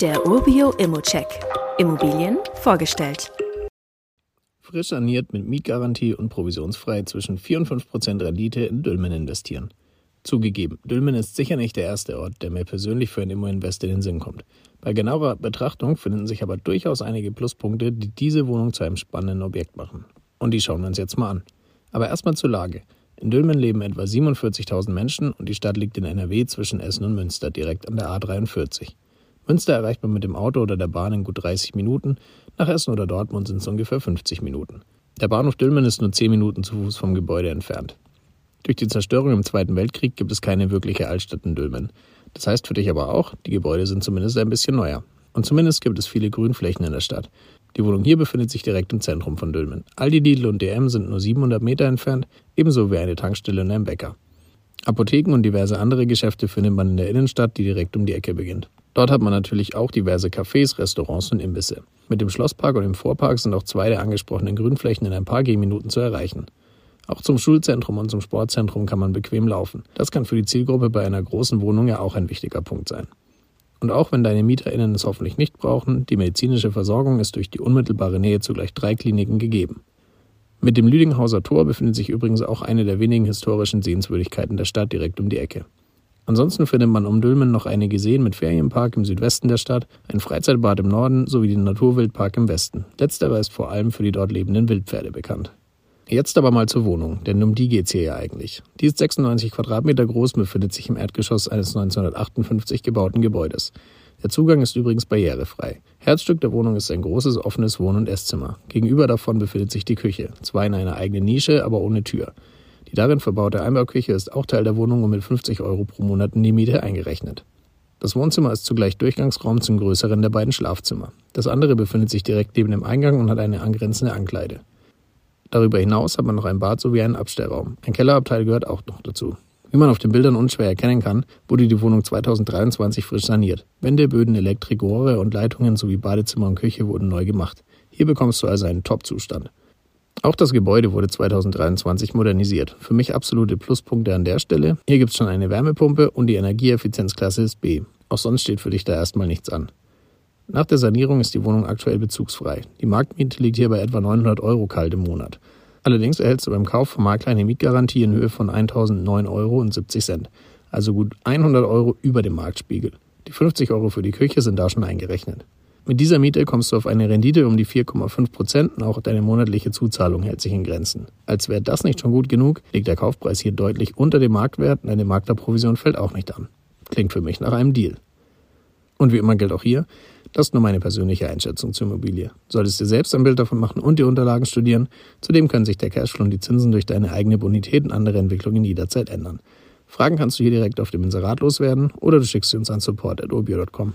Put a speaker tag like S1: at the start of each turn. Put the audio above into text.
S1: Der Urbio Immocheck. Immobilien vorgestellt.
S2: Frisch saniert mit Mietgarantie und provisionsfrei zwischen 4 und 5 Prozent Rendite in Dülmen investieren. Zugegeben, Dülmen ist sicher nicht der erste Ort, der mir persönlich für ein Immo-Invest in den Sinn kommt. Bei genauerer Betrachtung finden sich aber durchaus einige Pluspunkte, die diese Wohnung zu einem spannenden Objekt machen. Und die schauen wir uns jetzt mal an. Aber erstmal zur Lage. In Dülmen leben etwa 47.000 Menschen und die Stadt liegt in NRW zwischen Essen und Münster, direkt an der A43. Münster erreicht man mit dem Auto oder der Bahn in gut 30 Minuten, nach Essen oder Dortmund sind es ungefähr 50 Minuten. Der Bahnhof Dülmen ist nur 10 Minuten zu Fuß vom Gebäude entfernt. Durch die Zerstörung im Zweiten Weltkrieg gibt es keine wirkliche Altstadt in Dülmen. Das heißt für dich aber auch, die Gebäude sind zumindest ein bisschen neuer. Und zumindest gibt es viele Grünflächen in der Stadt. Die Wohnung hier befindet sich direkt im Zentrum von Dülmen. Aldi, Lidl und DM sind nur 700 Meter entfernt, ebenso wie eine Tankstelle und ein Bäcker. Apotheken und diverse andere Geschäfte findet man in der Innenstadt, die direkt um die Ecke beginnt. Dort hat man natürlich auch diverse Cafés, Restaurants und Imbisse. Mit dem Schlosspark und dem Vorpark sind auch zwei der angesprochenen Grünflächen in ein paar Gehminuten zu erreichen. Auch zum Schulzentrum und zum Sportzentrum kann man bequem laufen. Das kann für die Zielgruppe bei einer großen Wohnung ja auch ein wichtiger Punkt sein. Und auch wenn deine MieterInnen es hoffentlich nicht brauchen, die medizinische Versorgung ist durch die unmittelbare Nähe zu gleich drei Kliniken gegeben. Mit dem Lüdinghauser Tor befindet sich übrigens auch eine der wenigen historischen Sehenswürdigkeiten der Stadt direkt um die Ecke. Ansonsten findet man um Dülmen noch einige Seen mit Ferienpark im Südwesten der Stadt, ein Freizeitbad im Norden sowie den Naturwildpark im Westen. Letzterer ist vor allem für die dort lebenden Wildpferde bekannt. Jetzt aber mal zur Wohnung, denn um die geht's hier ja eigentlich. Die ist 96 Quadratmeter groß und befindet sich im Erdgeschoss eines 1958 gebauten Gebäudes. Der Zugang ist übrigens barrierefrei. Herzstück der Wohnung ist ein großes offenes Wohn- und Esszimmer. Gegenüber davon befindet sich die Küche, zwar in einer eigenen Nische, aber ohne Tür. Die darin verbaute Einbauküche ist auch Teil der Wohnung und mit 50 Euro pro Monat in die Miete eingerechnet. Das Wohnzimmer ist zugleich Durchgangsraum zum größeren der beiden Schlafzimmer. Das andere befindet sich direkt neben dem Eingang und hat eine angrenzende Ankleide. Darüber hinaus hat man noch ein Bad sowie einen Abstellraum. Ein Kellerabteil gehört auch noch dazu. Wie man auf den Bildern unschwer erkennen kann, wurde die Wohnung 2023 frisch saniert. Wände, Böden, Elektrik, Rohre und Leitungen sowie Badezimmer und Küche wurden neu gemacht. Hier bekommst du also einen Top-Zustand. Auch das Gebäude wurde 2023 modernisiert. Für mich absolute Pluspunkte an der Stelle. Hier gibt es schon eine Wärmepumpe und die Energieeffizienzklasse ist B. Auch sonst steht für dich da erstmal nichts an. Nach der Sanierung ist die Wohnung aktuell bezugsfrei. Die Marktmiete liegt hier bei etwa 900 Euro kalt im Monat. Allerdings erhältst du beim Kauf vom Makler eine Mietgarantie in Höhe von 1009 Euro und 70 Cent, also gut 100 Euro über dem Marktspiegel. Die 50 Euro für die Küche sind da schon eingerechnet. Mit dieser Miete kommst du auf eine Rendite um die 4,5 Prozent und auch deine monatliche Zuzahlung hält sich in Grenzen. Als wäre das nicht schon gut genug, liegt der Kaufpreis hier deutlich unter dem Marktwert und eine Maklerprovision fällt auch nicht an. Klingt für mich nach einem Deal. Und wie immer gilt auch hier, das ist nur meine persönliche Einschätzung zur Immobilie. Solltest dir selbst ein Bild davon machen und die Unterlagen studieren. Zudem können sich der Cashflow und die Zinsen durch deine eigene Bonität und andere Entwicklungen jederzeit ändern. Fragen kannst du hier direkt auf dem Inserat loswerden oder du schickst sie uns an support.urbio.com.